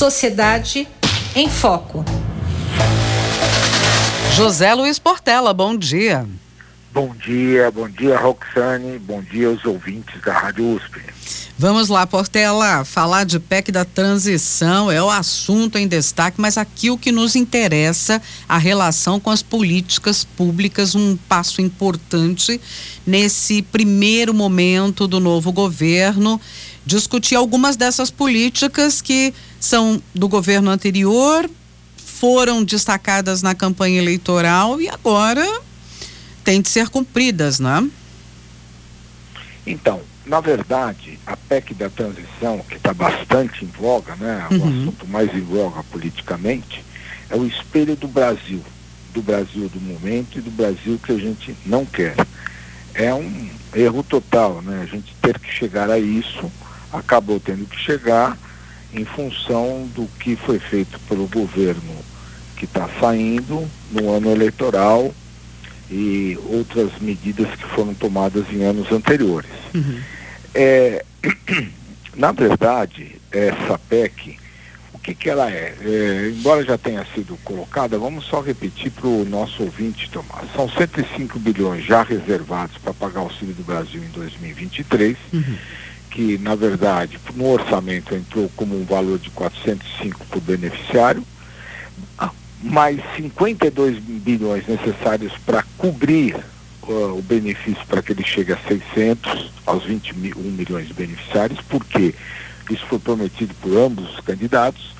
Sociedade em Foco. José Luiz Portela, bom dia. Bom dia, bom dia Roxane, bom dia aos ouvintes da Rádio USP. Vamos lá, Portela, falar de PEC da transição é o assunto em destaque, mas aqui o que nos interessa, a relação com as políticas públicas, um passo importante nesse primeiro momento do novo governo, discutir algumas dessas políticas que são do governo anterior, foram destacadas na campanha eleitoral e agora têm de ser cumpridas, né? Então, na verdade, a PEC da transição, que está bastante em voga, né, uhum. o assunto mais em voga politicamente, é o espelho do Brasil, do Brasil do momento e do Brasil que a gente não quer. É um erro total, né? A gente ter que chegar a isso, acabou tendo que chegar em função do que foi feito pelo governo que está saindo no ano eleitoral e outras medidas que foram tomadas em anos anteriores. Uhum. É, na verdade, essa PEC, o que, que ela é? é? Embora já tenha sido colocada, vamos só repetir para o nosso ouvinte, Tomás. São 105 bilhões já reservados para pagar o auxílio do Brasil em 2023, uhum. Que na verdade no orçamento entrou como um valor de 405 por beneficiário mais 52 bilhões necessários para cobrir uh, o benefício para que ele chegue a 600, aos 21 milhões de beneficiários, porque isso foi prometido por ambos os candidatos.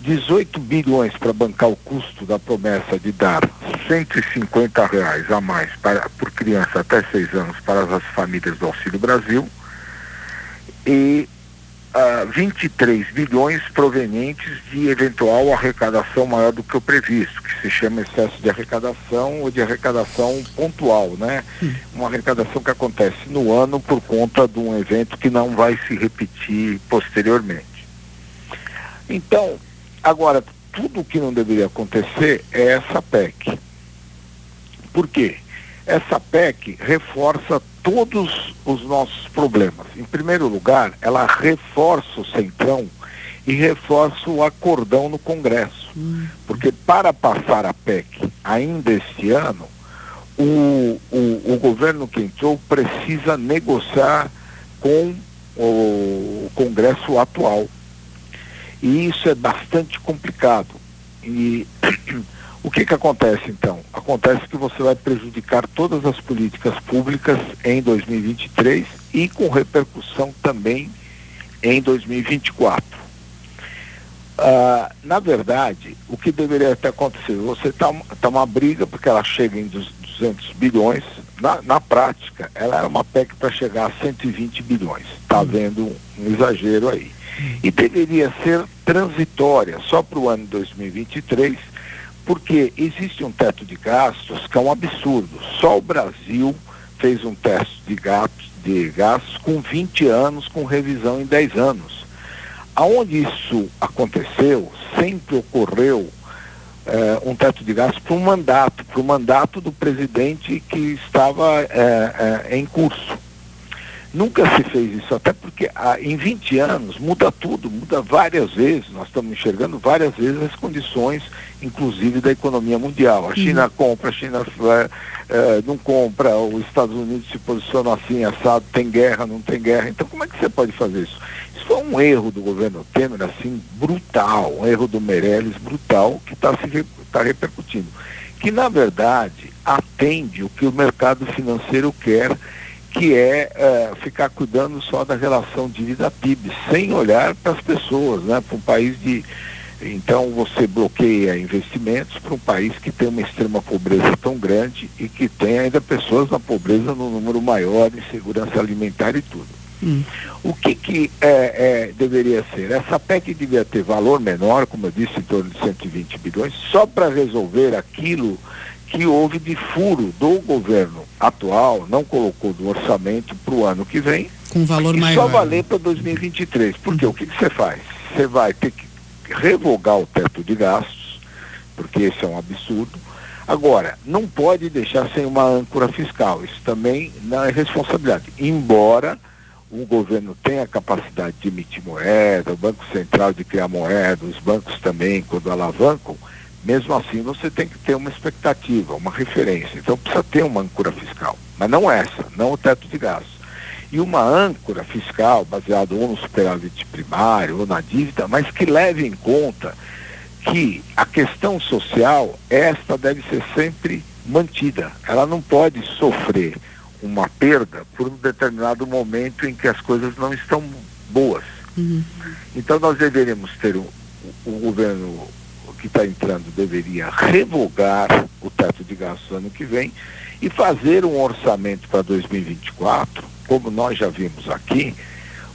18 bilhões para bancar o custo da promessa de dar 150 reais a mais para, por criança até 6 anos para as famílias do Auxílio Brasil e uh, 23 bilhões provenientes de eventual arrecadação maior do que o previsto, que se chama excesso de arrecadação ou de arrecadação pontual, né? Uma arrecadação que acontece no ano por conta de um evento que não vai se repetir posteriormente. Então, agora, tudo o que não deveria acontecer é essa PEC. Por quê? Essa PEC reforça todos os nossos problemas. Em primeiro lugar, ela reforça o centrão e reforça o acordão no Congresso. Hum. Porque para passar a PEC ainda este ano, o, o, o governo que entrou precisa negociar com o Congresso atual. E isso é bastante complicado. E O que, que acontece então? Acontece que você vai prejudicar todas as políticas públicas em 2023 e com repercussão também em 2024. Ah, na verdade, o que deveria ter acontecido? Você está tá uma briga porque ela chega em 200 bilhões. Na, na prática, ela era uma PEC para chegar a 120 bilhões. Está havendo um, um exagero aí. E deveria ser transitória, só para o ano 2023 porque existe um teto de gastos que é um absurdo. Só o Brasil fez um teste de gastos, de gastos com 20 anos, com revisão em 10 anos. Aonde isso aconteceu, sempre ocorreu eh, um teto de gastos para um mandato, para o mandato do presidente que estava eh, eh, em curso. Nunca se fez isso, até porque ah, em 20 anos muda tudo, muda várias vezes. Nós estamos enxergando várias vezes as condições, inclusive da economia mundial. A China uhum. compra, a China uh, não compra, os Estados Unidos se posicionam assim, assado, tem guerra, não tem guerra. Então como é que você pode fazer isso? Isso foi um erro do governo Temer, assim, brutal, um erro do Meirelles brutal, que está se tá repercutindo. Que na verdade atende o que o mercado financeiro quer que é, é, ficar cuidando só da relação dívida-PIB, sem olhar para as pessoas, né? Para um país de. Então você bloqueia investimentos para um país que tem uma extrema pobreza tão grande e que tem ainda pessoas na pobreza no número maior, insegurança alimentar e tudo. Hum. O que, que é, é, deveria ser? Essa PEC devia ter valor menor, como eu disse, em torno de 120 bilhões, só para resolver aquilo que houve de furo do governo atual, não colocou do orçamento para o ano que vem. Com valor e maior. Só valer para 2023. Porque uhum. o que, você faz? Você vai ter que revogar o teto de gastos, porque esse é um absurdo. Agora, não pode deixar sem uma âncora fiscal. Isso também não é responsabilidade. Embora o governo tem a capacidade de emitir moeda, o Banco Central de criar moeda, os bancos também, quando alavancam, mesmo assim você tem que ter uma expectativa, uma referência. Então precisa ter uma âncora fiscal, mas não essa, não o teto de gastos. E uma âncora fiscal baseada ou no superávit primário ou na dívida, mas que leve em conta que a questão social, esta deve ser sempre mantida. Ela não pode sofrer uma perda por um determinado momento em que as coisas não estão boas. Uhum. Então nós deveríamos ter o, o governo que está entrando deveria revogar o teto de gastos ano que vem e fazer um orçamento para 2024, como nós já vimos aqui,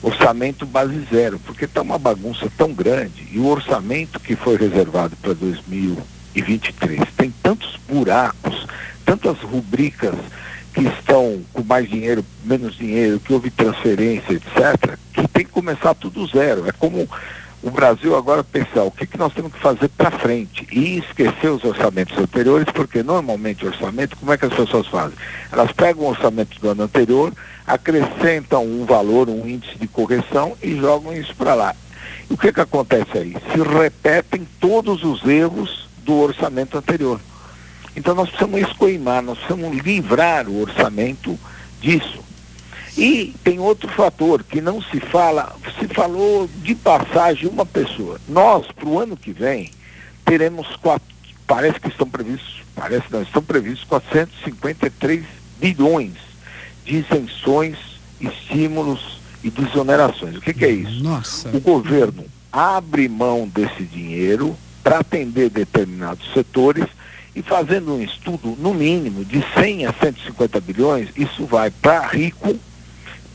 orçamento base zero, porque está uma bagunça tão grande e o orçamento que foi reservado para 2023 tem tantos buracos, tantas rubricas que estão com mais dinheiro, menos dinheiro, que houve transferência, etc., que tem que começar tudo zero. É como o Brasil agora pensar o que, que nós temos que fazer para frente e esquecer os orçamentos anteriores, porque normalmente o orçamento, como é que as pessoas fazem? Elas pegam o orçamento do ano anterior, acrescentam um valor, um índice de correção e jogam isso para lá. E o que, que acontece aí? Se repetem todos os erros do orçamento anterior. Então nós precisamos escoimar, nós precisamos livrar o orçamento disso. E tem outro fator que não se fala, se falou de passagem uma pessoa. Nós, para o ano que vem, teremos quatro, parece que estão previstos, parece não, estão previstos 453 bilhões de isenções, estímulos e desonerações. O que, que é isso? Nossa. O governo abre mão desse dinheiro para atender determinados setores e fazendo um estudo, no mínimo, de 100 a 150 bilhões, isso vai para rico,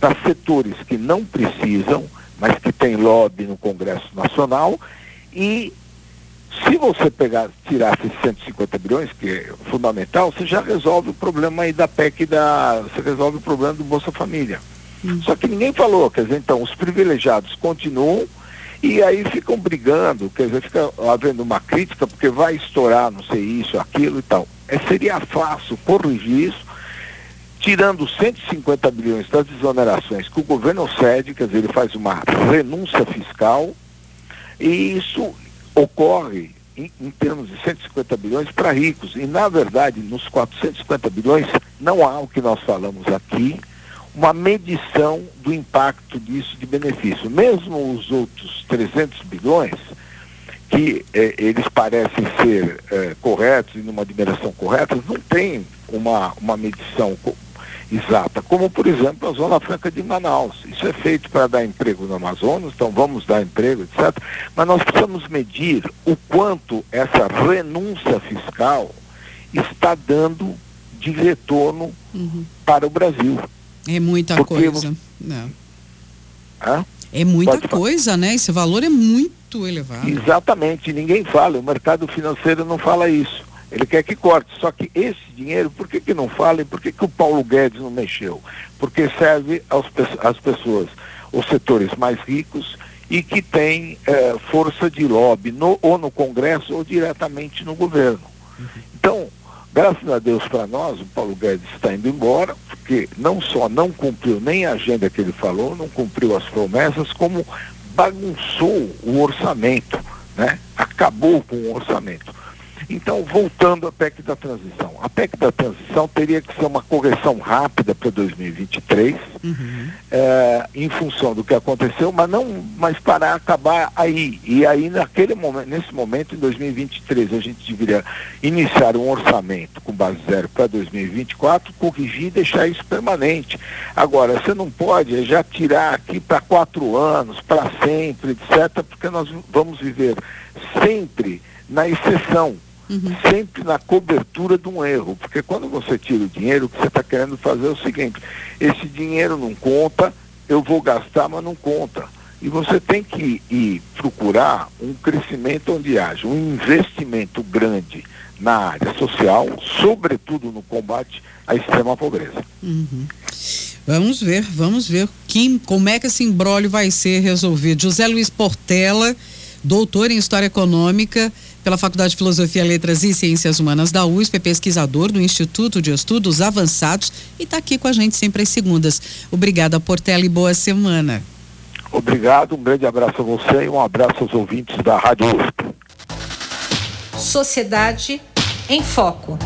para setores que não precisam, mas que tem lobby no Congresso Nacional, e se você pegar, tirar esses 150 bilhões, que é fundamental, você já resolve o problema aí da PEC da. Você resolve o problema do Bolsa Família. Hum. Só que ninguém falou, quer dizer, então, os privilegiados continuam e aí ficam brigando, quer dizer, fica havendo uma crítica porque vai estourar, não sei isso, aquilo e tal. É, seria fácil corrigir isso, tirando 150 bilhões das desonerações que o governo cede, quer dizer, ele faz uma renúncia fiscal, e isso ocorre em, em termos de 150 bilhões para ricos. E, na verdade, nos 450 bilhões, não há o que nós falamos aqui, uma medição do impacto disso de benefício. Mesmo os outros 300 bilhões, que eh, eles parecem ser eh, corretos e numa dimensão correta, não tem uma, uma medição exata, como por exemplo a Zona Franca de Manaus. Isso é feito para dar emprego no Amazonas, então vamos dar emprego, etc. Mas nós precisamos medir o quanto essa renúncia fiscal está dando de retorno uhum. para o Brasil. É muita Porque coisa. Não. Hã? É muita coisa, né? Esse valor é muito elevado. Exatamente, ninguém fala, o mercado financeiro não fala isso. Ele quer que corte. Só que esse dinheiro, por que, que não fala e por que, que o Paulo Guedes não mexeu? Porque serve aos, às pessoas, os setores mais ricos e que têm eh, força de lobby no, ou no Congresso ou diretamente no governo. Uhum. Então, Graças a Deus para nós, o Paulo Guedes está indo embora, porque não só não cumpriu nem a agenda que ele falou, não cumpriu as promessas, como bagunçou o orçamento, né? acabou com o orçamento. Então, voltando à PEC da transição. A PEC da transição teria que ser uma correção rápida para 2023, uhum. é, em função do que aconteceu, mas não, mas para acabar aí. E aí, naquele momento, nesse momento, em 2023, a gente deveria iniciar um orçamento com base zero para 2024, corrigir e deixar isso permanente. Agora, você não pode já tirar aqui para quatro anos, para sempre, etc., porque nós vamos viver sempre na exceção uhum. sempre na cobertura de um erro. Porque quando você tira o dinheiro, o que você está querendo fazer é o seguinte, esse dinheiro não conta, eu vou gastar, mas não conta. E você tem que ir procurar um crescimento onde haja um investimento grande na área social, sobretudo no combate à extrema pobreza. Uhum. Vamos ver, vamos ver que, como é que esse embrólio vai ser resolvido. José Luiz Portela, doutor em História Econômica, pela Faculdade de Filosofia, Letras e Ciências Humanas da USP, pesquisador do Instituto de Estudos Avançados e está aqui com a gente sempre às segundas. Obrigada, Portela, e boa semana. Obrigado, um grande abraço a você e um abraço aos ouvintes da Rádio USP. Sociedade em Foco.